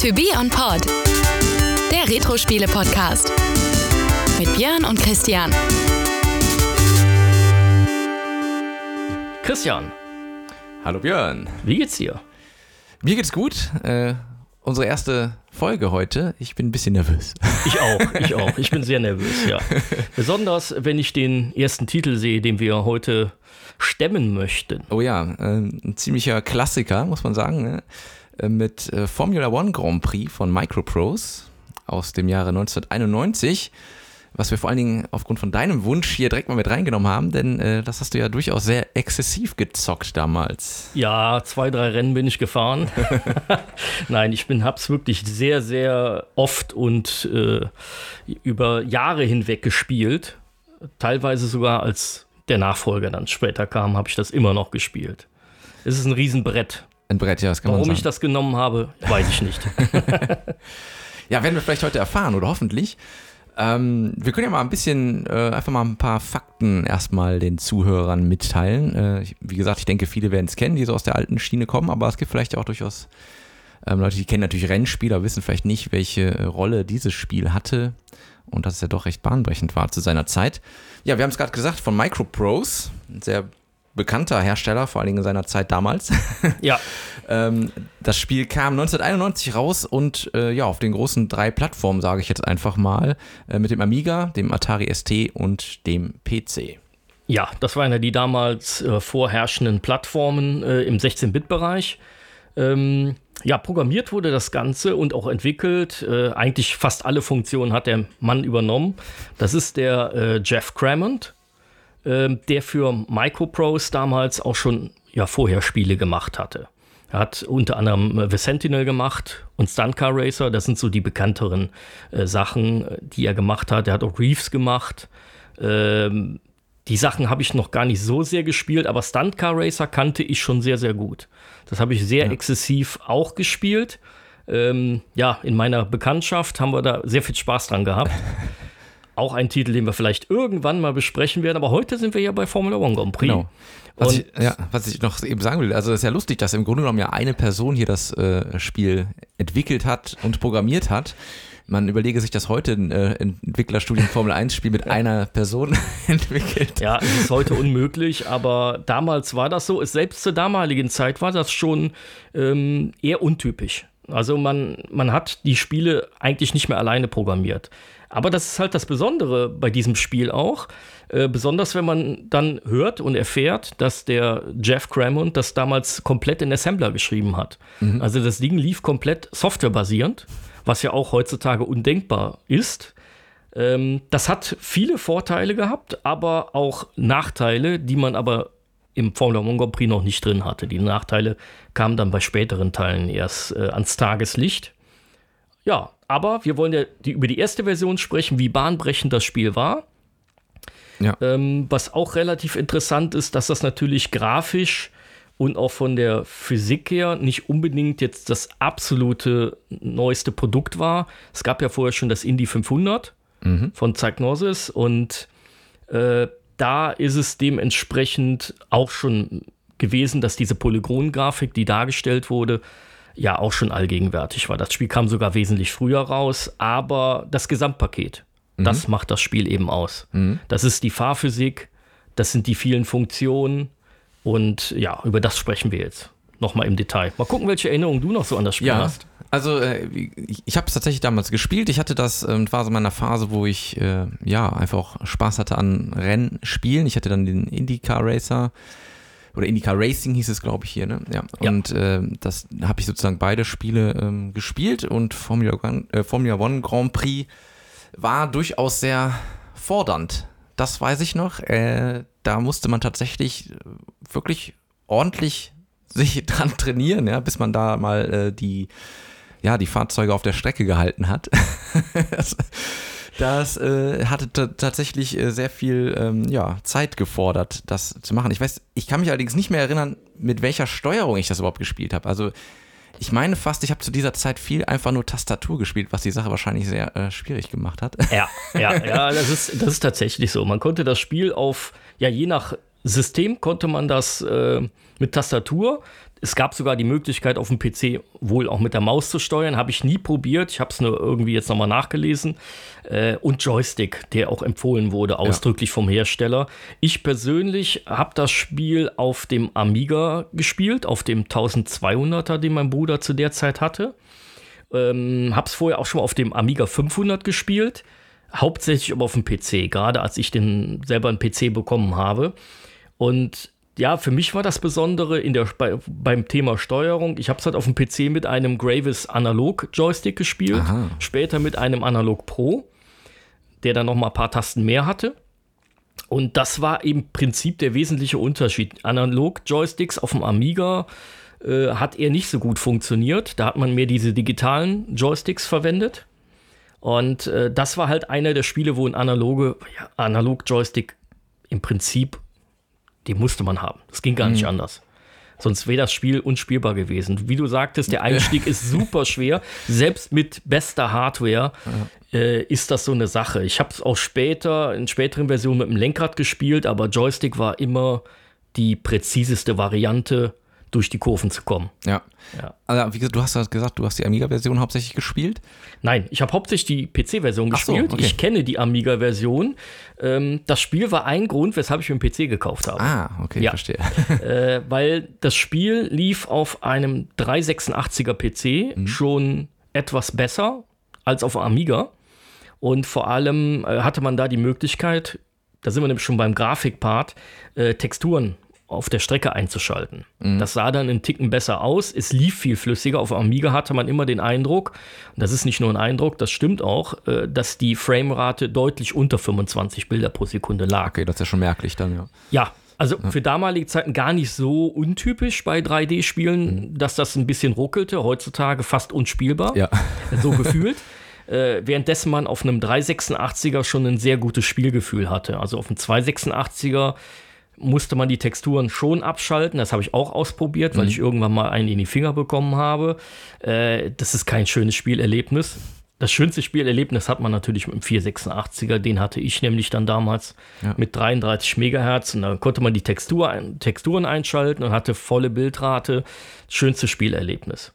To Be On Pod, der Retro-Spiele-Podcast. Mit Björn und Christian. Christian, Hallo Björn. wie geht's dir? Mir geht's gut. Äh, unsere erste Folge heute. Ich bin ein bisschen nervös. Ich auch, ich auch. Ich bin sehr nervös, ja. Besonders, wenn ich den ersten Titel sehe, den wir heute stemmen möchten. Oh ja, äh, ein ziemlicher Klassiker, muss man sagen. Ne? Äh, Mit äh, Formula One Grand Prix von Microprose aus dem Jahre 1991. Was wir vor allen Dingen aufgrund von deinem Wunsch hier direkt mal mit reingenommen haben, denn äh, das hast du ja durchaus sehr exzessiv gezockt damals. Ja, zwei, drei Rennen bin ich gefahren. Nein, ich bin, hab's wirklich sehr, sehr oft und äh, über Jahre hinweg gespielt. Teilweise sogar als der Nachfolger dann später kam, habe ich das immer noch gespielt. Es ist ein Riesenbrett. Ein Brett, ja, das kann Warum man sagen. ich das genommen habe, weiß ich nicht. Ja, werden wir vielleicht heute erfahren oder hoffentlich. Ähm, wir können ja mal ein bisschen, äh, einfach mal ein paar Fakten erstmal den Zuhörern mitteilen. Äh, ich, wie gesagt, ich denke, viele werden es kennen, die so aus der alten Schiene kommen, aber es gibt vielleicht auch durchaus ähm, Leute, die kennen natürlich Rennspiele, aber wissen vielleicht nicht, welche äh, Rolle dieses Spiel hatte und dass es ja doch recht bahnbrechend war zu seiner Zeit. Ja, wir haben es gerade gesagt, von Microprose, ein sehr bekannter Hersteller, vor allen Dingen in seiner Zeit damals. ja, Ähm, das Spiel kam 1991 raus und äh, ja, auf den großen drei Plattformen, sage ich jetzt einfach mal, äh, mit dem Amiga, dem Atari ST und dem PC. Ja, das waren ja die damals äh, vorherrschenden Plattformen äh, im 16-Bit-Bereich. Ähm, ja, programmiert wurde das Ganze und auch entwickelt. Äh, eigentlich fast alle Funktionen hat der Mann übernommen. Das ist der äh, Jeff Crammond, ähm, der für Microprose damals auch schon ja, vorher Spiele gemacht hatte. Er hat unter anderem äh, The Sentinel gemacht und Stunt Car Racer. Das sind so die bekannteren äh, Sachen, äh, die er gemacht hat. Er hat auch Reeves gemacht. Ähm, die Sachen habe ich noch gar nicht so sehr gespielt, aber Stunt Car Racer kannte ich schon sehr, sehr gut. Das habe ich sehr exzessiv auch gespielt. Ähm, ja, in meiner Bekanntschaft haben wir da sehr viel Spaß dran gehabt. auch ein Titel, den wir vielleicht irgendwann mal besprechen werden, aber heute sind wir ja bei Formula One Grand Prix. Genau. Was, ich, ja, was ich noch eben sagen will, also es ist ja lustig, dass im Grunde genommen ja eine Person hier das äh, Spiel entwickelt hat und programmiert hat. Man überlege sich, dass heute ein äh, Entwicklerstudium Formel 1 Spiel mit einer Person entwickelt. Ja, es ist heute unmöglich, aber damals war das so. Es, selbst zur damaligen Zeit war das schon ähm, eher untypisch. Also man, man hat die Spiele eigentlich nicht mehr alleine programmiert. Aber das ist halt das Besondere bei diesem Spiel auch. Äh, besonders wenn man dann hört und erfährt, dass der Jeff Crammond das damals komplett in Assembler geschrieben hat. Also das Ding lief komplett softwarebasierend, was ja auch heutzutage undenkbar ist. Ähm, das hat viele Vorteile gehabt, aber auch Nachteile, die man aber im Formula One Grand Prix noch nicht drin hatte. Die Nachteile kamen dann bei späteren Teilen erst äh, ans Tageslicht. Ja, aber wir wollen ja die, über die erste Version sprechen, wie bahnbrechend das Spiel war. Ja. Ähm, was auch relativ interessant ist, dass das natürlich grafisch und auch von der Physik her nicht unbedingt jetzt das absolute neueste Produkt war. Es gab ja vorher schon das Indy 500 von Psygnosis und äh, da ist es dementsprechend auch schon gewesen, dass diese Polygongrafik, die dargestellt wurde, ja auch schon allgegenwärtig war. Das Spiel kam sogar wesentlich früher raus, aber das Gesamtpaket, das macht das Spiel eben aus. Das ist die Fahrphysik, das sind die vielen Funktionen und ja, über das sprechen wir jetzt nochmal im Detail. Mal gucken, welche Erinnerungen du noch so an das Spiel Ja, hast. also äh, ich, habe es tatsächlich damals gespielt. Ich hatte das, ähm, war so in meiner Phase, wo ich äh, ja einfach auch Spaß hatte an Rennspielen. Ich hatte dann den IndyCar Racer oder IndyCar Racing hieß es, glaube ich, hier, ne? Ja. Ja. Und ähm, das habe ich sozusagen beide Spiele ähm, gespielt und Formula One, äh, Formula One Grand Prix war durchaus sehr fordernd. Das weiß ich noch. Äh, da musste man tatsächlich äh, wirklich ordentlich sich dran trainieren, ja, bis man da mal äh, die, ja, die Fahrzeuge auf der Strecke gehalten hat. das das äh, hatte ta- tatsächlich äh, sehr viel ähm, ja, Zeit gefordert, das zu machen. Ich weiß, ich kann mich allerdings nicht mehr erinnern, mit welcher Steuerung ich das überhaupt gespielt habe. Also ich meine fast, ich habe zu dieser Zeit viel einfach nur Tastatur gespielt, was die Sache wahrscheinlich sehr äh, schwierig gemacht hat. Ja, ja, ja, das ist, das ist tatsächlich so. Man konnte das Spiel auf, ja, je nach System konnte man das äh, mit Tastatur. Es gab sogar die Möglichkeit, auf dem PC wohl auch mit der Maus zu steuern. Habe ich nie probiert. Ich habe es nur irgendwie jetzt nochmal nachgelesen. Äh, und Joystick, der auch empfohlen wurde, ausdrücklich ja. vom Hersteller. Ich persönlich habe das Spiel auf dem Amiga gespielt, auf dem 1200er, den mein Bruder zu der Zeit hatte. Ähm, habe es vorher auch schon mal auf dem Amiga 500 gespielt. Hauptsächlich aber auf dem PC, gerade als ich den selber einen PC bekommen habe. Und ja, für mich war das Besondere in der, bei, beim Thema Steuerung. Ich habe es halt auf dem PC mit einem Gravis Analog Joystick gespielt, Aha. später mit einem Analog Pro, der dann noch mal ein paar Tasten mehr hatte. Und das war im Prinzip der wesentliche Unterschied. Analog Joysticks auf dem Amiga äh, hat eher nicht so gut funktioniert. Da hat man mehr diese digitalen Joysticks verwendet. Und äh, das war halt einer der Spiele, wo ein analoge, ja, Analog Joystick im Prinzip die musste man haben. Das ging gar mhm. nicht anders. Sonst wäre das Spiel unspielbar gewesen. Wie du sagtest, der Einstieg ist super schwer. Selbst mit bester Hardware äh, ist das so eine Sache. Ich habe es auch später, in späteren Versionen mit dem Lenkrad gespielt, aber Joystick war immer die präziseste Variante durch die Kurven zu kommen. Ja. ja. Also, wie gesagt, du hast gesagt, du hast die Amiga-Version hauptsächlich gespielt? Nein, ich habe hauptsächlich die PC-Version gespielt. So, okay. Ich kenne die Amiga-Version. Ähm, das Spiel war ein Grund, weshalb ich mir einen PC gekauft habe. Ah, okay, ja. verstehe. äh, weil das Spiel lief auf einem 386er PC mhm. schon etwas besser als auf Amiga. Und vor allem äh, hatte man da die Möglichkeit, da sind wir nämlich schon beim Grafikpart, äh, Texturen auf der Strecke einzuschalten. Mhm. Das sah dann einen Ticken besser aus. Es lief viel flüssiger. Auf Amiga hatte man immer den Eindruck, und das ist nicht nur ein Eindruck, das stimmt auch, äh, dass die Framerate deutlich unter 25 Bilder pro Sekunde lag. Okay, das ist ja schon merklich dann, ja. Ja, also für damalige Zeiten gar nicht so untypisch bei 3D-Spielen, mhm. dass das ein bisschen ruckelte. Heutzutage fast unspielbar. Ja. So gefühlt. Äh, währenddessen man auf einem 386er schon ein sehr gutes Spielgefühl hatte. Also auf einem 286er musste man die Texturen schon abschalten. Das habe ich auch ausprobiert, weil mhm. ich irgendwann mal einen in die Finger bekommen habe. Äh, das ist kein schönes Spielerlebnis. Das schönste Spielerlebnis hat man natürlich mit dem 486er. Den hatte ich nämlich dann damals ja. mit 33 Megahertz. Und da konnte man die Textur, Texturen einschalten und hatte volle Bildrate. Schönste Spielerlebnis.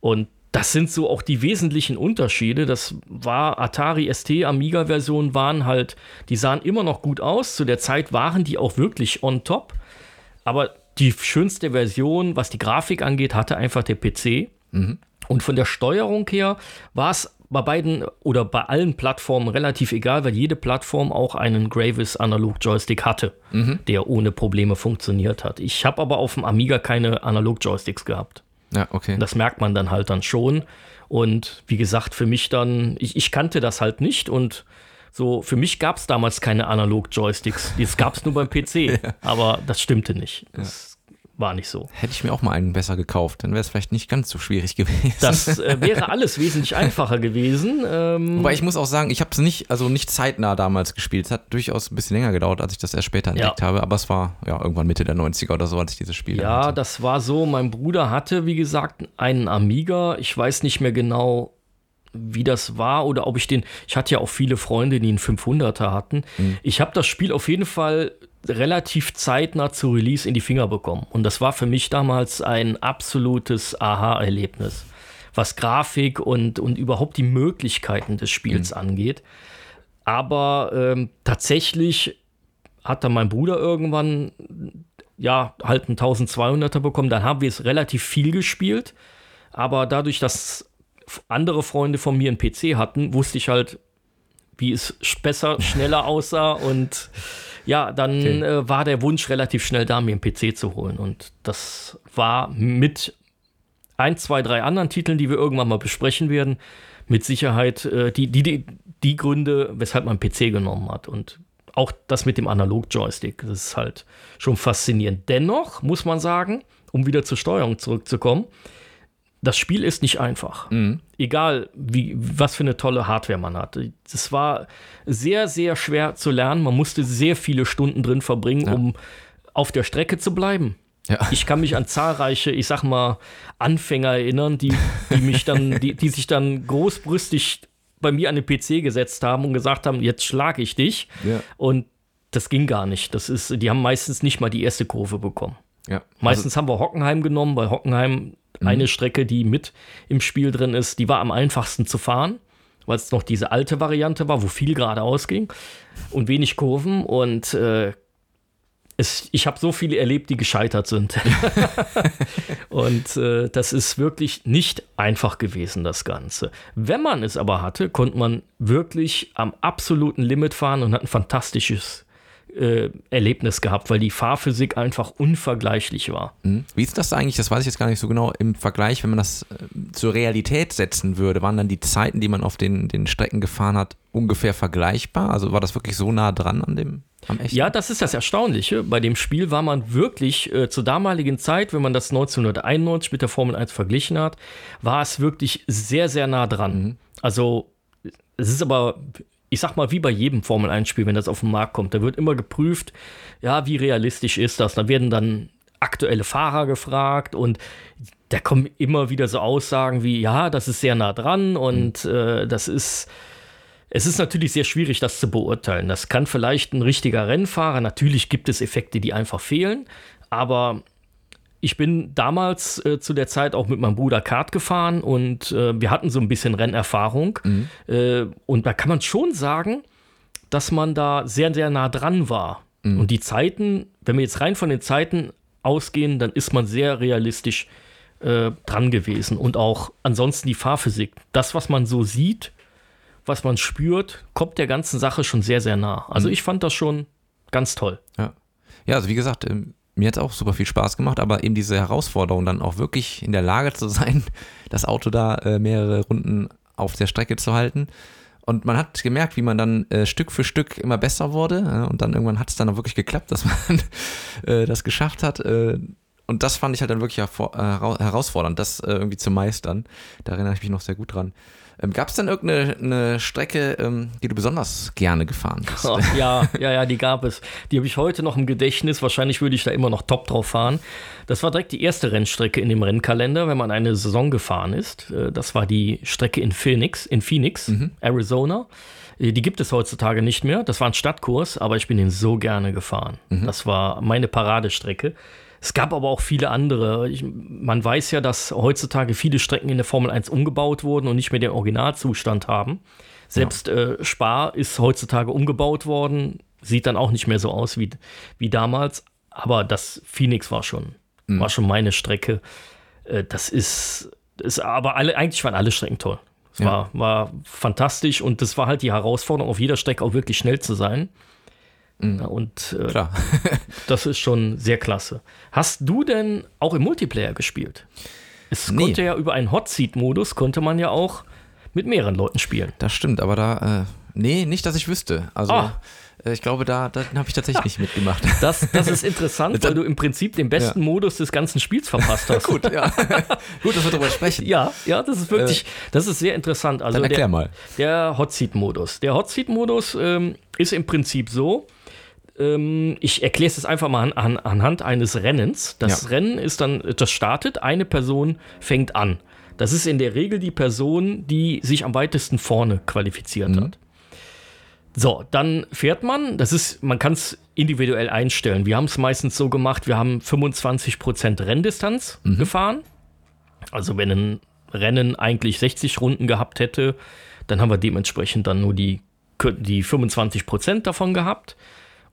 Und das sind so auch die wesentlichen Unterschiede. Das war Atari ST, Amiga-Versionen waren halt, die sahen immer noch gut aus. Zu der Zeit waren die auch wirklich on top. Aber die schönste Version, was die Grafik angeht, hatte einfach der PC. Mhm. Und von der Steuerung her war es bei beiden oder bei allen Plattformen relativ egal, weil jede Plattform auch einen Gravis Analog Joystick hatte, mhm. der ohne Probleme funktioniert hat. Ich habe aber auf dem Amiga keine Analog Joysticks gehabt. Ja, okay. Das merkt man dann halt dann schon. Und wie gesagt, für mich dann, ich, ich kannte das halt nicht und so, für mich gab es damals keine Analog-Joysticks. Das gab es nur beim PC. ja. Aber das stimmte nicht. Das war nicht so. Hätte ich mir auch mal einen besser gekauft, dann wäre es vielleicht nicht ganz so schwierig gewesen. Das äh, wäre alles wesentlich einfacher gewesen. Ähm Wobei ich muss auch sagen, ich habe es nicht, also nicht zeitnah damals gespielt. Es hat durchaus ein bisschen länger gedauert, als ich das erst später entdeckt ja. habe. Aber es war ja irgendwann Mitte der 90er oder so, als ich dieses Spiel Ja, hatte. das war so. Mein Bruder hatte, wie gesagt, einen Amiga. Ich weiß nicht mehr genau, wie das war oder ob ich den, ich hatte ja auch viele Freunde, die einen 500er hatten. Mhm. Ich habe das Spiel auf jeden Fall relativ zeitnah zu Release in die Finger bekommen. Und das war für mich damals ein absolutes Aha-Erlebnis, was Grafik und, und überhaupt die Möglichkeiten des Spiels mhm. angeht. Aber ähm, tatsächlich hat dann mein Bruder irgendwann ja halt einen 1200er bekommen. Dann haben wir es relativ viel gespielt. Aber dadurch, dass andere Freunde von mir einen PC hatten, wusste ich halt, wie es besser, schneller aussah und ja, dann okay. äh, war der Wunsch relativ schnell da, mir einen PC zu holen. Und das war mit ein, zwei, drei anderen Titeln, die wir irgendwann mal besprechen werden, mit Sicherheit äh, die, die, die, die Gründe, weshalb man PC genommen hat. Und auch das mit dem Analog-Joystick, das ist halt schon faszinierend. Dennoch muss man sagen, um wieder zur Steuerung zurückzukommen, das Spiel ist nicht einfach. Mhm. Egal, wie, was für eine tolle Hardware man hat. Es war sehr, sehr schwer zu lernen. Man musste sehr viele Stunden drin verbringen, ja. um auf der Strecke zu bleiben. Ja. Ich kann mich an zahlreiche, ich sag mal, Anfänger erinnern, die, die mich dann, die, die sich dann großbrüstig bei mir an den PC gesetzt haben und gesagt haben, jetzt schlage ich dich. Ja. Und das ging gar nicht. Das ist, die haben meistens nicht mal die erste Kurve bekommen. Ja. Meistens haben wir Hockenheim genommen, weil Hockenheim eine Strecke, die mit im Spiel drin ist, die war am einfachsten zu fahren, weil es noch diese alte Variante war, wo viel geradeaus ging und wenig Kurven. Und äh, es, ich habe so viele erlebt, die gescheitert sind. und äh, das ist wirklich nicht einfach gewesen, das Ganze. Wenn man es aber hatte, konnte man wirklich am absoluten Limit fahren und hat ein fantastisches äh, Erlebnis gehabt, weil die Fahrphysik einfach unvergleichlich war. Mhm. Wie ist das eigentlich, das weiß ich jetzt gar nicht so genau, im Vergleich, wenn man das äh, zur Realität setzen würde, waren dann die Zeiten, die man auf den, den Strecken gefahren hat, ungefähr vergleichbar? Also war das wirklich so nah dran an dem? Ja, das ist das Erstaunliche. Bei dem Spiel war man wirklich äh, zur damaligen Zeit, wenn man das 1991 mit der Formel 1 verglichen hat, war es wirklich sehr, sehr nah dran. Mhm. Also es ist aber, ich sag mal, wie bei jedem Formel 1-Spiel, wenn das auf den Markt kommt, da wird immer geprüft, ja, wie realistisch ist das? Da werden dann aktuelle Fahrer gefragt und da kommen immer wieder so Aussagen wie, ja, das ist sehr nah dran und äh, das ist, es ist natürlich sehr schwierig, das zu beurteilen. Das kann vielleicht ein richtiger Rennfahrer, natürlich gibt es Effekte, die einfach fehlen, aber ich bin damals äh, zu der Zeit auch mit meinem Bruder Kart gefahren und äh, wir hatten so ein bisschen Rennerfahrung. Äh, und da kann man schon sagen, dass man da sehr, sehr nah dran war. Und die Zeiten, wenn wir jetzt rein von den Zeiten ausgehen, dann ist man sehr realistisch äh, dran gewesen. Und auch ansonsten die Fahrphysik. Das, was man so sieht, was man spürt, kommt der ganzen Sache schon sehr, sehr nah. Also ich fand das schon ganz toll. Ja, ja also wie gesagt, ähm, mir hat es auch super viel Spaß gemacht, aber eben diese Herausforderung, dann auch wirklich in der Lage zu sein, das Auto da äh, mehrere Runden auf der Strecke zu halten. Und man hat gemerkt, wie man dann äh, Stück für Stück immer besser wurde. Äh, und dann irgendwann hat es dann auch wirklich geklappt, dass man äh, das geschafft hat. Äh, und das fand ich halt dann wirklich äh, hera- herausfordernd, das irgendwie zu meistern. Da erinnere ich mich noch sehr gut dran. Ähm, Gab es dann irgendeine eine Strecke, ähm, die du besonders gerne gefahren bist? Oh, ja, ja, ja, die gab es. Die habe ich heute noch im Gedächtnis. Wahrscheinlich würde ich da immer noch top drauf fahren. Das war direkt die erste Rennstrecke in dem Rennkalender, wenn man eine Saison gefahren ist. Äh, Das war die Strecke in Phoenix, in Phoenix, Arizona. Äh, Die gibt es heutzutage nicht mehr. Das war ein Stadtkurs, aber ich bin den so gerne gefahren. Das war meine Paradestrecke. Es gab aber auch viele andere. Ich, man weiß ja, dass heutzutage viele Strecken in der Formel 1 umgebaut wurden und nicht mehr den Originalzustand haben. Selbst äh, Spa ist heutzutage umgebaut worden, sieht dann auch nicht mehr so aus wie, wie damals. Aber das Phoenix war schon, war schon meine Strecke. Äh, das ist, ist aber alle, eigentlich waren alle Strecken toll. Es Ja. war, war fantastisch und das war halt die Herausforderung, auf jeder Strecke auch wirklich schnell zu sein. Ja, und äh, Klar. das ist schon sehr klasse. Hast du denn auch im Multiplayer gespielt? Es Nee. konnte ja über einen Hot Seat Modus konnte man ja auch mit mehreren Leuten spielen. Das stimmt, aber da, äh, nee, nicht, dass ich wüsste. Also, Ah. äh, ich glaube, da, da habe ich tatsächlich nicht mitgemacht. Das, das ist interessant, weil du im Prinzip den besten Modus des ganzen Spiels verpasst hast. Gut, ja. Gut, dass wir darüber sprechen. Ja, ja, das ist wirklich, das ist sehr interessant. Also Dann erklär der, mal. Der Hot Seat Modus. Der Hot Seat Modus ähm, ist im Prinzip so. Ähm, ich erkläre es jetzt einfach mal an, an, anhand eines Rennens. Das Ja. Rennen ist dann, das startet, eine Person fängt an. Das ist in der Regel die Person, die sich am weitesten vorne qualifiziert hat. So, dann fährt man, das ist, man kann es individuell einstellen. Wir haben es meistens so gemacht, wir haben 25% Renndistanz gefahren. Also wenn ein Rennen eigentlich 60 Runden gehabt hätte, dann haben wir dementsprechend dann nur die, die 25% davon gehabt.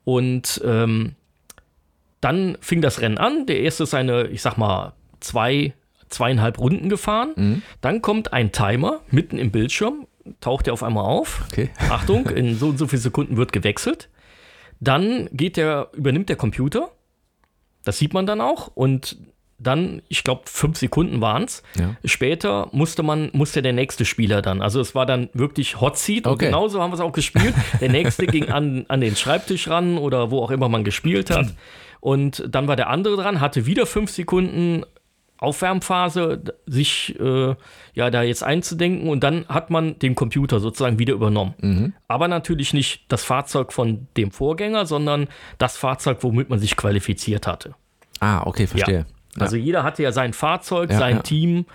Und ähm, dann fing das Rennen an. Der erste ist eine, ich sag mal, zwei, zweieinhalb Runden gefahren. Dann kommt ein Timer mitten im Bildschirm, taucht er auf einmal auf. Okay. Achtung, in so und so viele Sekunden wird gewechselt. Dann geht der, übernimmt der Computer. Das sieht man dann auch. Und dann, ich glaube, fünf Sekunden waren es. Ja. Später musste man, musste der nächste Spieler dann. Also es war dann wirklich Hot Seat und Okay. genauso haben wir es auch gespielt. Der nächste ging an, an den Schreibtisch ran oder wo auch immer man gespielt hat. Und dann war der andere dran, hatte wieder fünf Sekunden Aufwärmphase, sich äh, ja da jetzt einzudenken und dann hat man den Computer sozusagen wieder übernommen. Aber natürlich nicht das Fahrzeug von dem Vorgänger, sondern das Fahrzeug, womit man sich qualifiziert hatte. Ah, okay, verstehe. Also jeder hatte ja sein Fahrzeug, Ja, sein ja. Team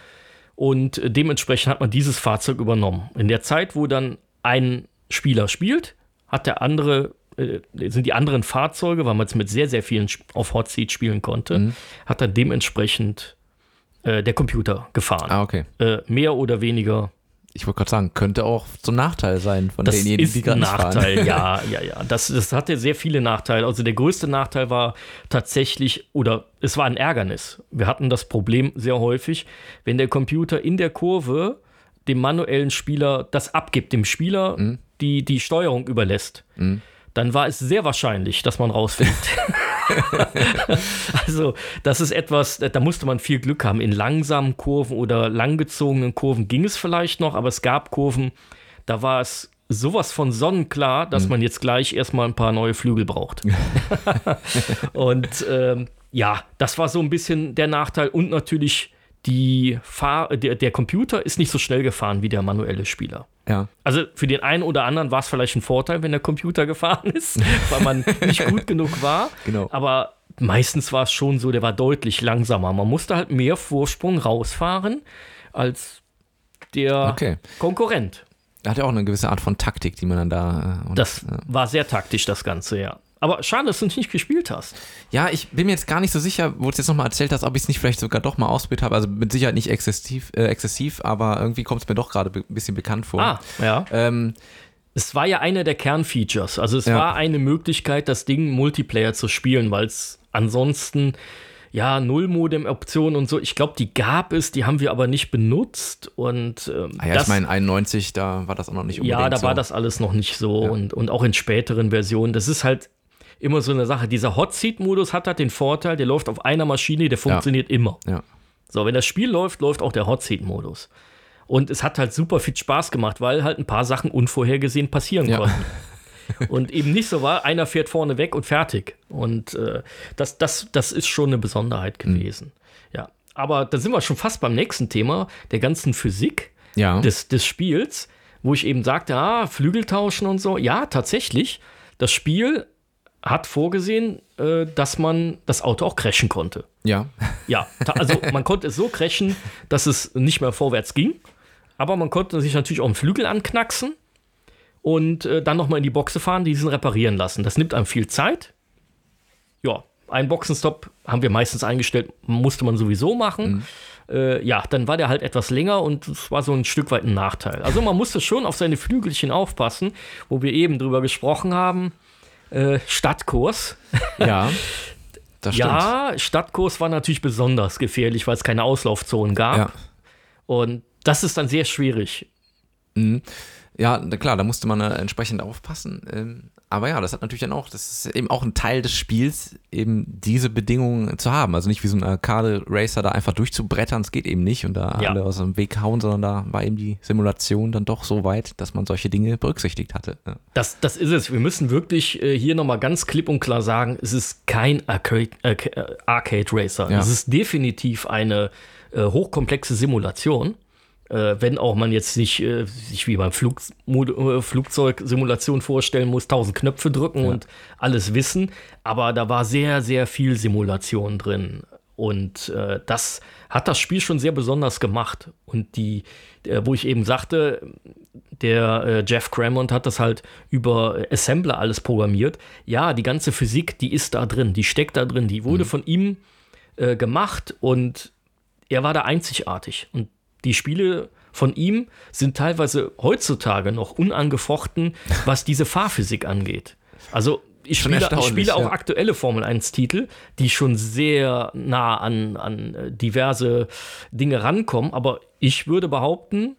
und äh, dementsprechend hat man dieses Fahrzeug übernommen. In der Zeit, wo dann ein Spieler spielt, hat der andere äh, sind die anderen Fahrzeuge, weil man es mit sehr, sehr vielen auf Hot Seat spielen konnte, mhm. hat dann dementsprechend äh, der Computer gefahren. Ah, okay. Äh, mehr oder weniger ich wollte gerade sagen, könnte auch zum Nachteil sein von das denjenigen, ist die gerade Nachteil, fahren. ja, ja, ja. Das, das hatte sehr viele Nachteile. Also der größte Nachteil war tatsächlich, oder es war ein Ärgernis. Wir hatten das Problem sehr häufig, wenn der Computer in der Kurve dem manuellen Spieler das abgibt, dem Spieler mhm. die, die Steuerung überlässt. Mhm dann war es sehr wahrscheinlich, dass man rausfliegt. also, das ist etwas, da musste man viel Glück haben. In langsamen Kurven oder langgezogenen Kurven ging es vielleicht noch, aber es gab Kurven, da war es sowas von sonnenklar, dass mhm. man jetzt gleich erstmal ein paar neue Flügel braucht. und ähm, ja, das war so ein bisschen der Nachteil und natürlich die Fahr der, der Computer ist nicht so schnell gefahren wie der manuelle Spieler. Ja. Also für den einen oder anderen war es vielleicht ein Vorteil, wenn der Computer gefahren ist, weil man nicht gut genug war. Genau. Aber meistens war es schon so, der war deutlich langsamer. Man musste halt mehr Vorsprung rausfahren als der okay. Konkurrent. Er hat ja auch eine gewisse Art von Taktik, die man dann da. Äh, und, das ja. war sehr taktisch, das Ganze, ja. Aber schade, dass du nicht gespielt hast. Ja, ich bin mir jetzt gar nicht so sicher, wo du es jetzt nochmal erzählt hast, ob ich es nicht vielleicht sogar doch mal ausprobiert habe. Also mit Sicherheit nicht exzessiv, äh, exzessiv aber irgendwie kommt es mir doch gerade ein bisschen bekannt vor. Ah, ja. Ähm, es war ja einer der Kernfeatures. Also es ja. war eine Möglichkeit, das Ding Multiplayer zu spielen, weil es ansonsten ja, Null-Modem-Optionen und so. Ich glaube, die gab es, die haben wir aber nicht benutzt. Und ähm, ah ja, das, ich meine, 91, da war das auch noch nicht unbedingt Ja, da so. war das alles noch nicht so. Ja. Und, und auch in späteren Versionen. Das ist halt immer so eine Sache. Dieser Hot Seat-Modus hat halt den Vorteil, der läuft auf einer Maschine, der funktioniert ja. immer. Ja. So, wenn das Spiel läuft, läuft auch der Hot Seat-Modus. Und es hat halt super viel Spaß gemacht, weil halt ein paar Sachen unvorhergesehen passieren ja. konnten. und eben nicht so war, einer fährt vorne weg und fertig. Und äh, das, das, das ist schon eine Besonderheit mhm. gewesen. Mhm. Ja. Aber da sind wir schon fast beim nächsten Thema, der ganzen Physik ja. des, des Spiels, wo ich eben sagte, ah, Flügel tauschen und so. Ja, tatsächlich. Das Spiel hat vorgesehen, äh, dass man das Auto auch crashen konnte. Ja. Ja, also man konnte es so crashen, dass es nicht mehr vorwärts ging. Aber man konnte sich natürlich auch einen Flügel anknacksen und äh, dann nochmal in die Boxe fahren, diesen reparieren lassen. Das nimmt einem viel Zeit. Ja, einen Boxenstopp haben wir meistens eingestellt, musste man sowieso machen. Mhm. Äh, ja, dann war der halt etwas länger und es war so ein Stück weit ein Nachteil. Also man musste schon auf seine Flügelchen aufpassen, wo wir eben drüber gesprochen haben äh, Stadtkurs. Ja. Das stimmt. Ja, Stadtkurs war natürlich besonders gefährlich, weil es keine Auslaufzonen gab. Ja. Und das ist dann sehr schwierig. Mhm. Ja, klar, da musste man äh, entsprechend aufpassen. Ähm, aber ja, das hat natürlich dann auch, das ist eben auch ein Teil des Spiels, eben diese Bedingungen zu haben. Also nicht wie so ein Arcade-Racer da einfach durchzubrettern, es geht eben nicht und da ja. alle aus dem Weg hauen, sondern da war eben die Simulation dann doch so weit, dass man solche Dinge berücksichtigt hatte. Ja. Das, das ist es. Wir müssen wirklich äh, hier nochmal ganz klipp und klar sagen, es ist kein Arcade, äh, Arcade Racer. Ja. Es ist definitiv eine äh, hochkomplexe Simulation äh, wenn auch man jetzt nicht äh, sich wie beim Flug, äh, Flugzeugsimulation vorstellen muss, tausend Knöpfe drücken ja. und alles wissen. Aber da war sehr, sehr viel Simulation drin. Und äh, das hat das Spiel schon sehr besonders gemacht. Und die, der, wo ich eben sagte, der äh, Jeff Cramond hat das halt über Assembler alles programmiert. Ja, die ganze Physik, die ist da drin, die steckt da drin, die wurde mhm. von ihm äh, gemacht und er war da einzigartig. Und die Spiele von ihm sind teilweise heutzutage noch unangefochten, was diese Fahrphysik angeht. Also ich spiele, ich spiele, auch ja. aktuelle Formel 1-Titel, die schon sehr nah an, an äh, diverse Dinge rankommen, aber ich würde behaupten,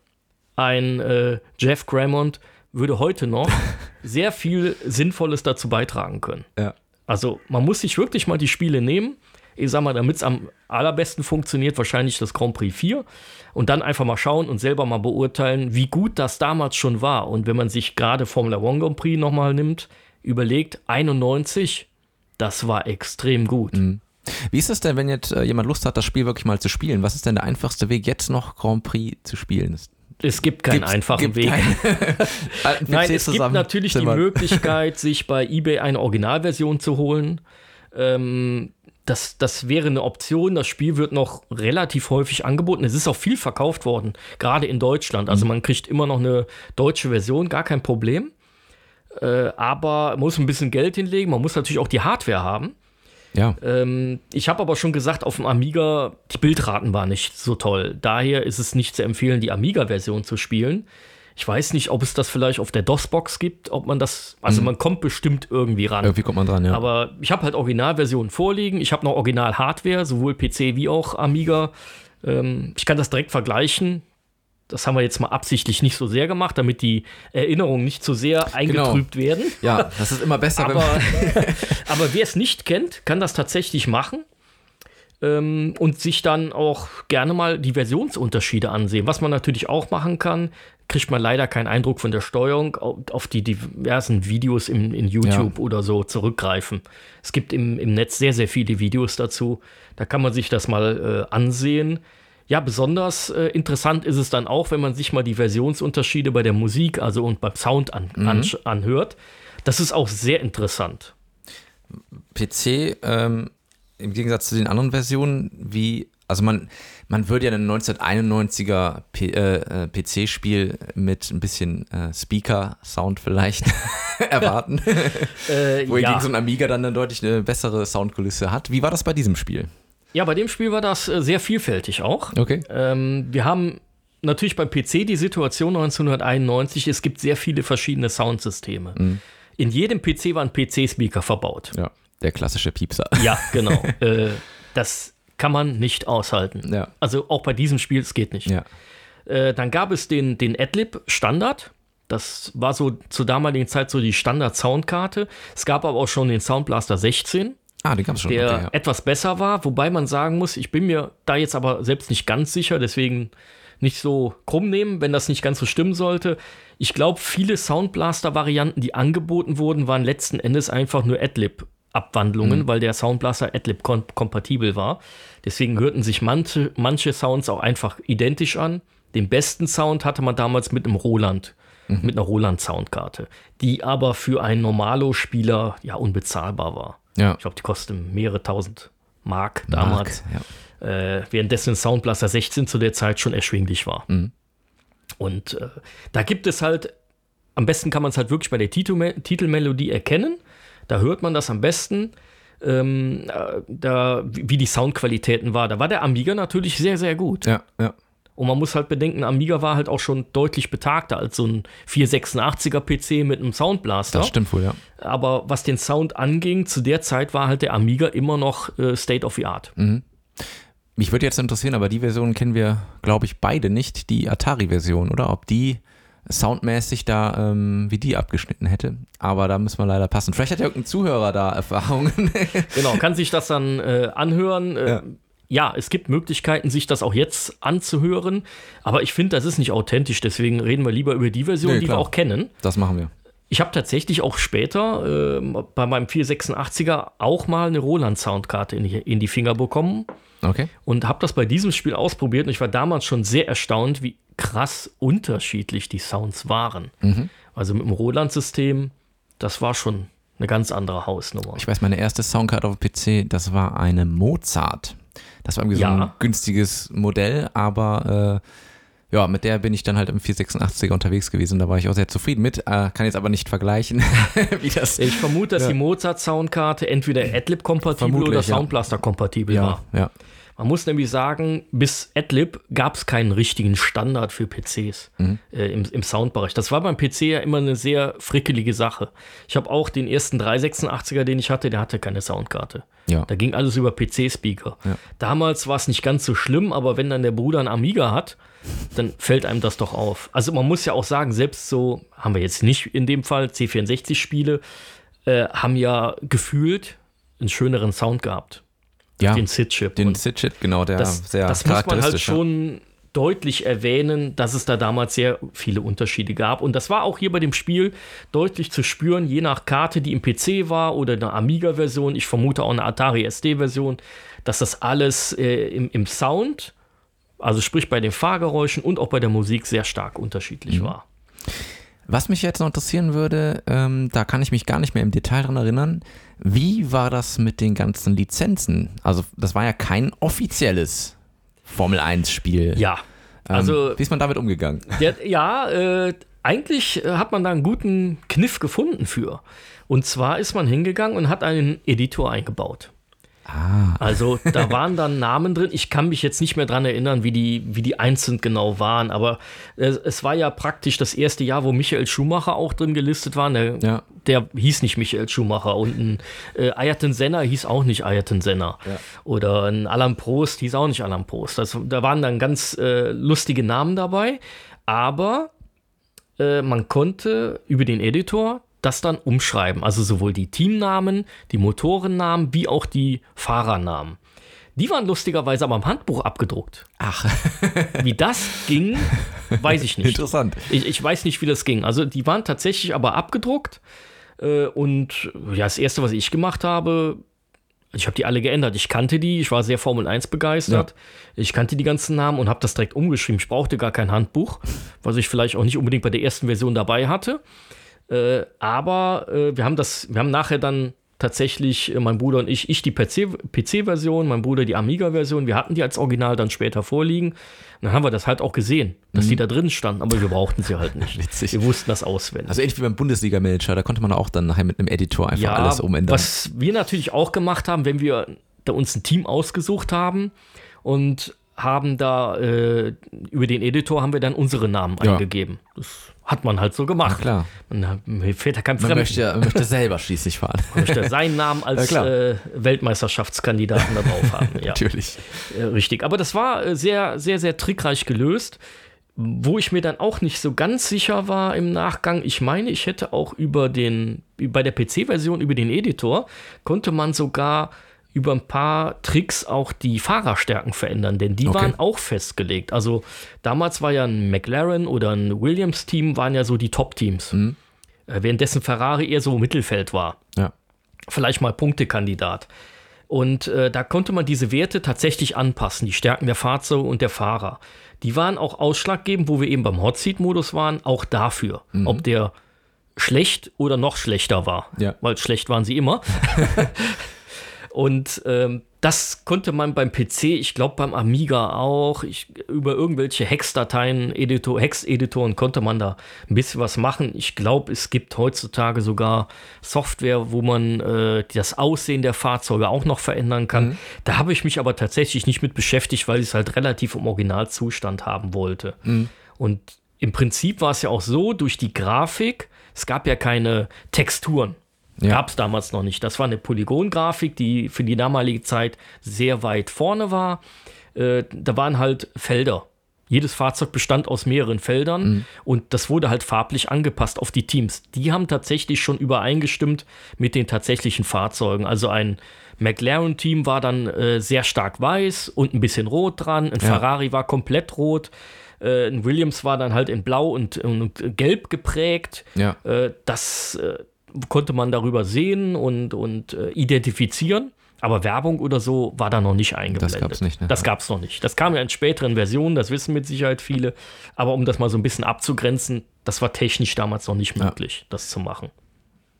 ein äh, Jeff Gramont würde heute noch sehr viel Sinnvolles dazu beitragen können. Ja. Also man muss sich wirklich mal die Spiele nehmen, ich sag mal, damit es am allerbesten funktioniert, wahrscheinlich das Grand Prix 4. Und dann einfach mal schauen und selber mal beurteilen, wie gut das damals schon war. Und wenn man sich gerade Formula One Grand Prix nochmal nimmt, überlegt, 91, das war extrem gut. Mhm. Wie ist es denn, wenn jetzt äh, jemand Lust hat, das Spiel wirklich mal zu spielen? Was ist denn der einfachste Weg, jetzt noch Grand Prix zu spielen? Es gibt keinen Gibt's, einfachen gibt Weg. Kein Nein, es gibt natürlich die Möglichkeit, sich bei eBay eine Originalversion zu holen. Ähm, das, das wäre eine Option. Das Spiel wird noch relativ häufig angeboten. Es ist auch viel verkauft worden, gerade in Deutschland. Also mhm. man kriegt immer noch eine deutsche Version, gar kein Problem. Äh, aber man muss ein bisschen Geld hinlegen, man muss natürlich auch die Hardware haben. Ja. Ähm, ich habe aber schon gesagt, auf dem Amiga, die Bildraten waren nicht so toll. Daher ist es nicht zu empfehlen, die Amiga-Version zu spielen. Ich weiß nicht, ob es das vielleicht auf der DOS-Box gibt, ob man das, also man kommt bestimmt irgendwie ran. Irgendwie kommt man dran, ja. Aber ich habe halt Originalversionen vorliegen. Ich habe noch Original-Hardware, sowohl PC wie auch Amiga. Ähm, ich kann das direkt vergleichen. Das haben wir jetzt mal absichtlich nicht so sehr gemacht, damit die Erinnerungen nicht so sehr eingetrübt werden. ja, das ist immer besser, Aber, aber wer es nicht kennt, kann das tatsächlich machen ähm, und sich dann auch gerne mal die Versionsunterschiede ansehen. Was man natürlich auch machen kann, kriegt man leider keinen Eindruck von der Steuerung, auf, die diversen Videos in, in YouTube Ja. oder so zurückgreifen. Es gibt im, im Netz sehr, sehr viele Videos dazu. Da kann man sich das mal äh, ansehen. Ja, besonders äh, interessant ist es dann auch, wenn man sich mal die Versionsunterschiede bei der Musik, also und beim Sound an, ansch- anhört. Das ist auch sehr interessant. PC, ähm, im Gegensatz zu den anderen Versionen, wie, also man, man würde ja ein 1991er P- äh, äh, PC-Spiel mit ein bisschen äh, Speaker-Sound vielleicht erwarten, Äh, wohingegen ja. so ein Amiga dann eine deutlich eine bessere Soundkulisse hat. Wie war das bei diesem Spiel? ja, bei dem Spiel war das äh, sehr vielfältig auch. Okay. Ähm, wir haben natürlich beim PC die Situation 1991, es gibt sehr viele verschiedene Soundsysteme. In jedem PC war ein PC-Speaker verbaut. Ja, der klassische Piepser. Ja, genau. äh, das kann man nicht aushalten. Ja. Also auch bei diesem Spiel, es geht nicht. Ja. Äh, dann gab es den, den Adlib Standard. Das war so zur damaligen Zeit so die Standard-Soundkarte. Es gab aber auch schon den Soundblaster 16 Ah, den gab es schon. der okay, ja. etwas besser war, wobei man sagen muss, ich bin mir da jetzt aber selbst nicht ganz sicher, deswegen nicht so krumm nehmen, wenn das nicht ganz so stimmen sollte. Ich glaube, viele Soundblaster-Varianten, die angeboten wurden, waren letzten Endes einfach nur Adlib-Abwandlungen, Mhm. weil der Soundblaster Adlib-kompatibel war. Deswegen hörten sich manche, manche Sounds auch einfach identisch an. Den besten Sound hatte man damals mit einem Roland, Mhm. mit einer Roland-Soundkarte, die aber für einen Normalo-Spieler ja unbezahlbar war. Ja. Ich glaube, die kosten mehrere tausend Mark damals. Mark, ja. Äh, währenddessen Soundblaster 16 zu der Zeit schon erschwinglich war. Mhm. Und äh, da gibt es halt, am besten kann man es halt wirklich bei der Titelme Titelmelodie erkennen. Da hört man das am besten, ähm, äh, da, wie die Soundqualitäten war. Da war der Amiga natürlich sehr, sehr gut. Ja, ja. Und man muss halt bedenken, Amiga war halt auch schon deutlich betagter als so ein 486er PC mit einem Soundblaster. Das stimmt wohl, ja. Aber was den Sound anging, zu der Zeit war halt der Amiga immer noch äh, State of the Art. Mich würde jetzt interessieren, aber die Version kennen wir, glaube ich, beide nicht, die Atari-Version, oder? Ob die soundmäßig da, ähm, wie die abgeschnitten hätte. Aber da müssen wir leider passen. Vielleicht hat ja irgendein Zuhörer da Erfahrungen. Genau, kann sich das dann äh, anhören. Äh, ja. es gibt Möglichkeiten, sich das auch jetzt anzuhören. Aber ich finde, das ist nicht authentisch. Deswegen reden wir lieber über die Version, Nee, die wir auch kennen. das machen wir. Ich habe tatsächlich auch später äh, bei meinem 486er auch mal eine Roland-Soundkarte in die, in die Finger bekommen. Okay. und habe das bei diesem Spiel ausprobiert und ich war damals schon sehr erstaunt, wie krass unterschiedlich die Sounds waren. Also mit dem Roland-System, das war schon eine ganz andere Hausnummer. Ich weiß, meine erste Soundcard auf dem PC, das war eine Mozart. Das war irgendwie so ein Ja. günstiges Modell, aber äh, ja, mit der bin ich dann halt im 486er unterwegs gewesen. Da war ich auch sehr zufrieden mit. Äh, kann jetzt aber nicht vergleichen, wie das. ich vermute, dass Ja. die Mozart-Soundkarte entweder Adlib-kompatibel oder ja. Soundblaster-kompatibel Ja, war. ja. Man muss nämlich sagen, bis Adlib gab es keinen richtigen Standard für PCs Mhm. äh, im, im Soundbereich. Das war beim PC ja immer eine sehr frickelige Sache. Ich habe auch den ersten 386er, den ich hatte, der hatte keine Soundkarte. Ja. Da ging alles über PC-Speaker. Ja. Damals war es nicht ganz so schlimm, aber wenn dann der Bruder einen Amiga hat, dann fällt einem das doch auf. Also man muss ja auch sagen, selbst so, haben wir jetzt nicht in dem Fall, C64-Spiele, äh, haben ja gefühlt einen schöneren Sound gehabt. Ja. Den SID-Chip. Den Und Sit-Chit, genau, der das, sehr das muss man halt schon deutlich erwähnen, dass es da damals sehr viele Unterschiede gab. Und das war auch hier bei dem Spiel deutlich zu spüren, je nach Karte, die im PC war oder eine Amiga-Version, ich vermute auch eine Atari SD-Version, dass das alles äh, im, im Sound, also sprich bei den Fahrgeräuschen und auch bei der Musik sehr stark unterschiedlich Mhm. war. Was mich jetzt noch interessieren würde, ähm, da kann ich mich gar nicht mehr im Detail dran erinnern, wie war das mit den ganzen Lizenzen? Also das war ja kein offizielles Formel 1 Spiel. Ja, Ähm, also wie ist man damit umgegangen? Der, ja, äh, eigentlich hat man da einen guten Kniff gefunden für. Und zwar ist man hingegangen und hat einen Editor eingebaut. Ah. Also da waren dann Namen drin. Ich kann mich jetzt nicht mehr dran erinnern, wie die, wie die einzeln genau waren, aber äh, es war ja praktisch das erste Jahr, wo Michael Schumacher auch drin gelistet war. Der, Ja. der hieß nicht Michael Schumacher und ein äh, Ayrton Senna hieß auch nicht Ayrton Senna. Ja. Oder ein Alan Prost hieß auch nicht Alan Prost. Das, da waren dann ganz äh, lustige Namen dabei, aber äh, man konnte über den Editor das dann umschreiben. Also sowohl die Teamnamen, die Motorennamen, wie auch die Fahrernamen. Die waren lustigerweise aber im Handbuch abgedruckt. Ach, Wie das ging, weiß ich nicht. interessant. Ich, ich weiß nicht, wie das ging. Also die waren tatsächlich aber abgedruckt. Äh, und ja, das Erste, was ich gemacht habe, ich habe die alle geändert. Ich kannte die, ich war sehr Formel 1 begeistert. Ich kannte die ganzen Namen und habe das direkt umgeschrieben. Ich brauchte gar kein Handbuch, was ich vielleicht auch nicht unbedingt bei der ersten Version dabei hatte. Äh, aber äh, wir haben das, wir haben nachher dann tatsächlich, äh, mein Bruder und ich, ich die PC-Version, mein Bruder die Amiga-Version, wir hatten die als Original dann später vorliegen. Und dann haben wir das halt auch gesehen, dass die da drin standen, aber wir brauchten sie halt nicht. Witzig. Wir wussten das auswendig. Also ähnlich wie beim Bundesliga-Manager, da konnte man auch dann nachher mit einem Editor einfach alles umändern. Was wir natürlich auch gemacht haben, wenn wir da uns ein Team ausgesucht haben und haben da äh, über den Editor haben wir dann unsere Namen Ja. eingegeben. Das hat man halt so gemacht. Na klar. Man mir fehlt ja kein Man Fremden. möchte, ja- man möchte selber schließlich fahren. möchte seinen Namen als Ja, äh, Weltmeisterschaftskandidaten da drauf haben. Ja, Natürlich. äh, richtig. Aber das war äh, sehr, sehr, sehr trickreich gelöst. Wo ich mir dann auch nicht so ganz sicher war im Nachgang, ich meine, ich hätte auch über den, bei der PC-Version, über den Editor, konnte man sogar über ein paar Tricks auch die Fahrerstärken verändern, denn die Okay. waren auch festgelegt. Also damals war ja ein McLaren oder ein Williams-Team, waren ja so die Top-Teams. Äh, Währenddessen Ferrari eher so Mittelfeld war Ja. vielleicht mal Punktekandidat. Und äh, da konnte man diese Werte tatsächlich anpassen, die Stärken der Fahrzeuge und der Fahrer. Die waren auch ausschlaggebend, wo wir eben beim Hot Seat Modus waren, auch dafür, ob der schlecht oder noch schlechter war. Ja. Weil schlecht waren sie immer. Und ähm, das konnte man beim PC, ich glaube beim Amiga auch, ich, über irgendwelche Hex-Dateien, Editor, Hex-Editoren konnte man da ein bisschen was machen. Ich glaube, es gibt heutzutage sogar Software, wo man äh, das Aussehen der Fahrzeuge auch noch verändern kann. Da habe ich mich aber tatsächlich nicht mit beschäftigt, weil ich es halt relativ im Originalzustand haben wollte. Und im Prinzip war es ja auch so, durch die Grafik, es gab ja keine Texturen. Ja. Gab es damals noch nicht. Das war eine Polygongrafik, die für die damalige Zeit sehr weit vorne war. Äh, da waren halt Felder. Jedes Fahrzeug bestand aus mehreren Feldern und das wurde halt farblich angepasst auf die Teams. Die haben tatsächlich schon übereingestimmt mit den tatsächlichen Fahrzeugen. Also ein McLaren-Team war dann äh, sehr stark weiß und ein bisschen rot dran. Ein Ferrari war komplett rot. Äh, ein Williams war dann halt in blau und, und gelb geprägt. Ja. Äh, das äh, konnte man darüber sehen und, und äh, identifizieren. Aber Werbung oder so war da noch nicht eingeblendet. gab's nicht, ne? Das gab es noch nicht. Das kam ja in späteren Versionen, das wissen mit Sicherheit viele. Aber um das mal so ein bisschen abzugrenzen, das war technisch damals noch nicht möglich, das zu machen.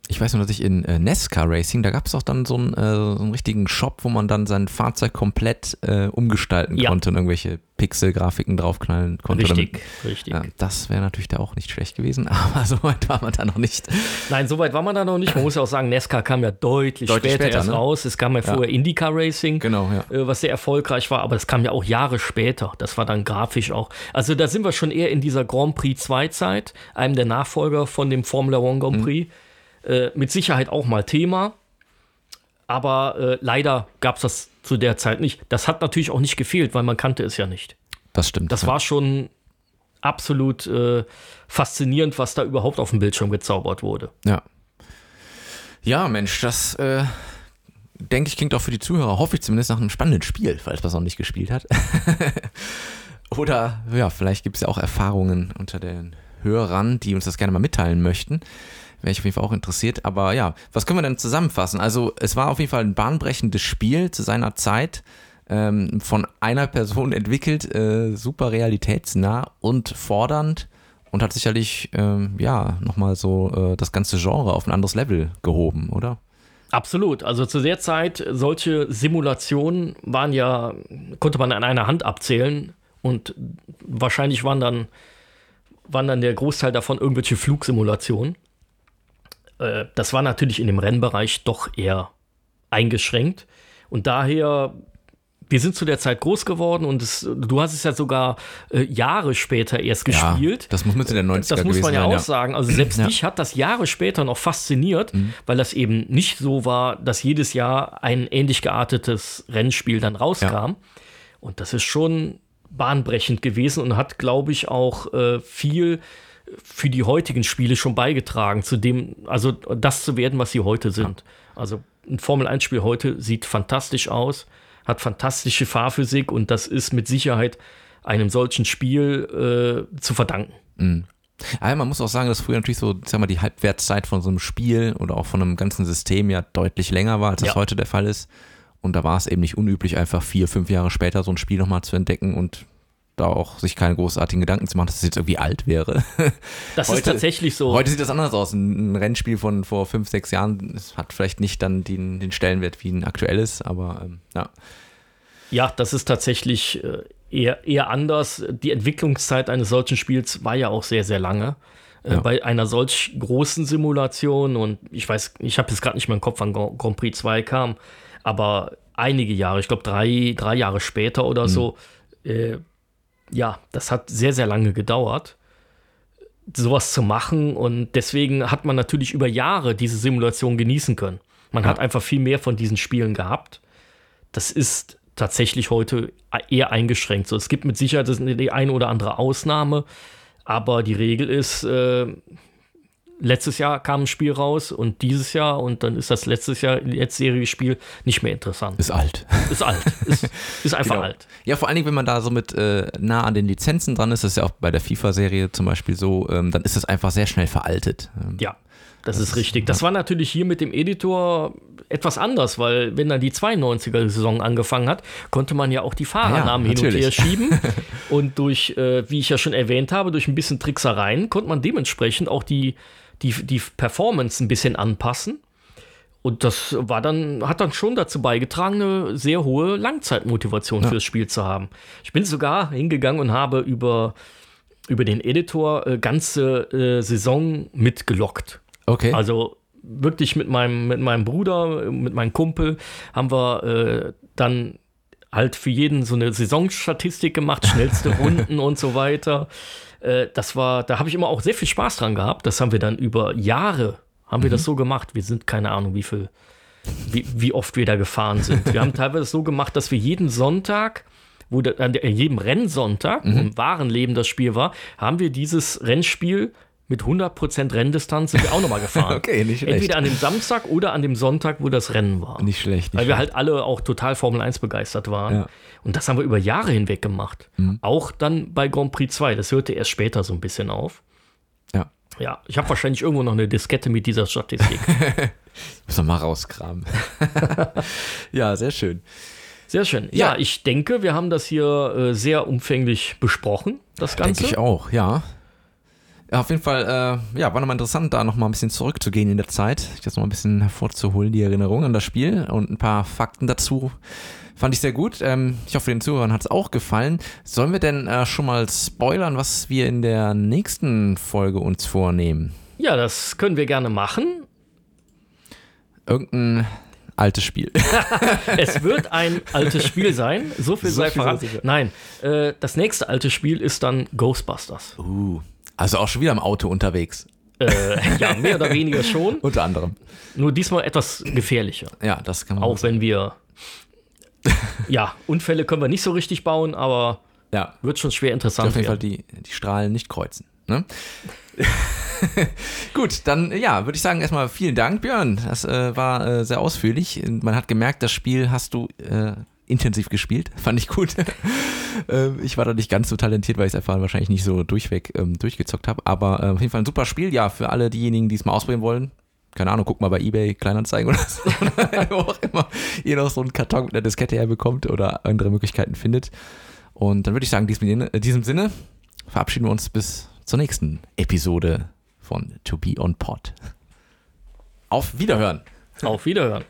Ich weiß nur, dass ich in äh, NASCAR Racing, da gab es auch dann so einen, äh, so einen richtigen Shop, wo man dann sein Fahrzeug komplett äh, umgestalten Ja. konnte und irgendwelche Pixel-Grafiken draufknallen konnte. Richtig, damit- richtig. Ja, das wäre natürlich da auch nicht schlecht gewesen, aber so weit war man da noch nicht. Nein, so weit war man da noch nicht. Man muss ja auch sagen, NASCAR kam ja deutlich, Deutlich später, später, erst ne? raus. Es kam ja vorher IndyCar Racing. Genau, ja. äh, was sehr erfolgreich war, aber das kam ja auch Jahre später. Das war dann grafisch auch. Also da sind wir schon eher in dieser Grand Prix 2 Zeit, einem der Nachfolger von dem Formula One Grand Prix. Äh, mit Sicherheit auch mal Thema. Aber äh, leider gab es das zu der Zeit nicht. Das hat natürlich auch nicht gefehlt, weil man kannte es ja nicht. Das stimmt. Das ja. war schon absolut äh, faszinierend, was da überhaupt auf dem Bildschirm gezaubert wurde. Ja. Ja, Mensch, das äh, denke ich klingt auch für die Zuhörer, hoffe ich zumindest, nach einem spannenden Spiel, falls man es noch nicht gespielt hat. Oder ja, vielleicht gibt es ja auch Erfahrungen unter den Hörern, die uns das gerne mal mitteilen möchten. Wäre ich auf jeden Fall auch interessiert. Aber ja, was können wir denn zusammenfassen? Also, es war auf jeden Fall ein bahnbrechendes Spiel zu seiner Zeit. Ähm, von einer Person entwickelt, äh, super realitätsnah und fordernd und hat sicherlich, ähm, ja, nochmal so äh, das ganze Genre auf ein anderes Level gehoben, oder? Absolut. Also zu der Zeit, solche Simulationen waren ja, konnte man an einer Hand abzählen und wahrscheinlich waren dann waren dann der Großteil davon irgendwelche Flugsimulationen. Äh, das war natürlich in dem Rennbereich doch eher eingeschränkt. Und daher wir sind zu der Zeit groß geworden und es, du hast es ja sogar äh, Jahre später erst gespielt. Ja, das muss mit in den 90er Das muss man ja sein, auch sagen. Also selbst Ja. dich hat das Jahre später noch fasziniert, Mhm. weil das eben nicht so war, dass jedes Jahr ein ähnlich geartetes Rennspiel dann rauskam. Und das ist schon bahnbrechend gewesen und hat, glaube ich, auch äh, viel für die heutigen Spiele schon beigetragen, zu dem, also das zu werden, was sie heute sind. Also ein Formel-1-Spiel heute sieht fantastisch aus, hat fantastische Fahrphysik und das ist mit Sicherheit einem solchen Spiel äh, zu verdanken. Aber man muss auch sagen, dass früher natürlich so, sag mal, die Halbwertszeit von so einem Spiel oder auch von einem ganzen System ja deutlich länger war, als das Ja. heute der Fall ist. Und da war es eben nicht unüblich, einfach vier, fünf Jahre später so ein Spiel nochmal zu entdecken und da auch sich keine großartigen Gedanken zu machen, dass es jetzt irgendwie alt wäre. Das ist Heute- tatsächlich so. Heute sieht das anders aus. Ein Rennspiel von vor fünf, sechs Jahren hat vielleicht nicht dann den, den Stellenwert wie ein aktuelles, aber ähm, ja. Ja, das ist tatsächlich äh, eher, eher anders. Die Entwicklungszeit eines solchen Spiels war ja auch sehr, sehr lange. Äh, Ja. Bei einer solch großen Simulation und ich weiß, ich habe jetzt gerade nicht mehr im Kopf, wann Grand Prix 2 kam, aber einige Jahre, ich glaube drei, drei Jahre später oder so, äh, ja, das hat sehr, sehr lange gedauert, sowas zu machen und deswegen hat man natürlich über Jahre diese Simulation genießen können. Man hat einfach viel mehr von diesen Spielen gehabt das ist tatsächlich heute eher eingeschränkt. So, es gibt mit Sicherheit die eine oder andere Ausnahme, aber die Regel ist, äh, letztes Jahr kam ein Spiel raus und dieses Jahr und dann ist das letztes Jahr letztjährige Spiel nicht mehr interessant. Ist alt. Ist alt. Ist, ist einfach Genau. alt. Ja, vor allen Dingen, wenn man da so mit äh, nah an den Lizenzen dran ist, das ist ja auch bei der FIFA-Serie zum Beispiel so, ähm, dann ist das einfach sehr schnell veraltet. Ähm, Ja, das, ist richtig. Das war natürlich hier mit dem Editor etwas anders, weil wenn dann die 92er-Saison angefangen hat, konnte man ja auch die Fahrernamen Ja, hin und her schieben. und durch, äh, wie ich ja schon erwähnt habe, durch ein bisschen Tricksereien konnte man dementsprechend auch die, die, die Performance ein bisschen anpassen. Und das war dann, hat dann schon dazu beigetragen, eine sehr hohe Langzeitmotivation fürs Spiel zu haben. Ich bin sogar hingegangen und habe über, über den Editor äh, ganze äh, Saison mitgelockt. Okay. Also wirklich mit meinem, mit meinem Bruder, mit meinem Kumpel haben wir äh, dann halt für jeden so eine Saisonstatistik gemacht, schnellste Runden und so weiter. Äh, das war, da habe ich immer auch sehr viel Spaß dran gehabt. Das haben wir dann über Jahre, haben wir das so gemacht. Wir sind keine Ahnung, wie viel, wie, wie oft wir da gefahren sind. Wir haben teilweise so gemacht, dass wir jeden Sonntag wo an der- jedem Rennsonntag, wo im wahren Leben das Spiel war, haben wir dieses Rennspiel mit 100% Renndistanz sind wir auch nochmal gefahren. Okay, nicht schlecht. Entweder an dem Samstag oder an dem Sonntag, wo das Rennen war. nicht schlecht. Nicht Weil wir schlecht. halt alle auch total Formel 1 begeistert waren. Ja. Mhm. Und das haben wir über Jahre hinweg gemacht. Auch dann bei Grand Prix 2. Das hörte erst später so ein bisschen auf. Ja. Ja, ich habe wahrscheinlich irgendwo noch eine Diskette mit dieser Statistik. Müssen wir mal rauskramen. ja, sehr schön. Sehr schön. Ja, Ja. ich denke, wir haben das hier äh, sehr umfänglich besprochen, das Ganze. Denke ich auch, ja. Ja, auf jeden Fall, äh, ja, war nochmal interessant, da nochmal ein bisschen zurückzugehen in der Zeit, sich das nochmal ein bisschen hervorzuholen, die Erinnerung an das Spiel und ein paar Fakten dazu. Fand ich sehr gut. Ähm, ich hoffe, den Zuhörern hat es auch gefallen. Sollen wir denn äh, schon mal spoilern, was wir in der nächsten Folge uns vornehmen? Ja, das können wir gerne machen. Irgendein altes Spiel. Es wird ein altes Spiel sein. So viel So sei verraten. Nein, äh, das nächste alte Spiel ist dann Ghostbusters. uh, also auch schon wieder im Auto unterwegs. Äh, ja, mehr oder weniger schon. Unter anderem. Nur diesmal etwas gefährlicher. Ja, das kann man Auch wenn wir. Ja, Unfälle können wir nicht so richtig bauen, aber Ja, wird schon schwer auf interessant jeden Fall die, die Strahlen nicht kreuzen. Ne? Gut, dann ja, würde ich sagen erstmal vielen Dank, Björn. Das äh, war äh, sehr ausführlich. Man hat gemerkt, das Spiel hast du äh, intensiv gespielt. Fand ich gut. ähm, ich war da nicht ganz so talentiert, weil ich es einfach wahrscheinlich nicht so durchweg ähm, durchgezockt habe. Aber äh, auf jeden Fall ein super Spiel. Ja, für alle diejenigen, die es mal ausprobieren wollen. Keine Ahnung, guckt mal bei eBay Kleinanzeigen oder so. Wo auch immer ihr noch so einen Karton mit einer Diskette herbekommt oder andere Möglichkeiten findet. Und dann würde ich sagen, in diesem Sinne verabschieden wir uns bis zur nächsten Episode von To Be On Pod. Auf Wiederhören. Auf Wiederhören.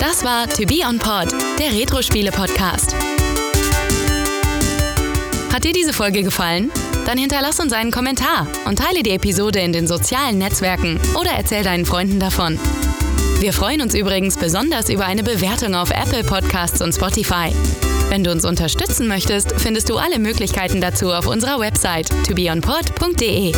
Das war To Be On Pod, der Retro-Spiele-Podcast. Hat dir diese Folge gefallen? Dann hinterlass uns einen Kommentar und teile die Episode in den sozialen Netzwerken oder erzähl deinen Freunden davon. Wir freuen uns übrigens besonders über eine Bewertung auf Apple Podcasts und Spotify. Wenn du uns unterstützen möchtest, findest du alle Möglichkeiten dazu auf unserer Website tobeonpod.de.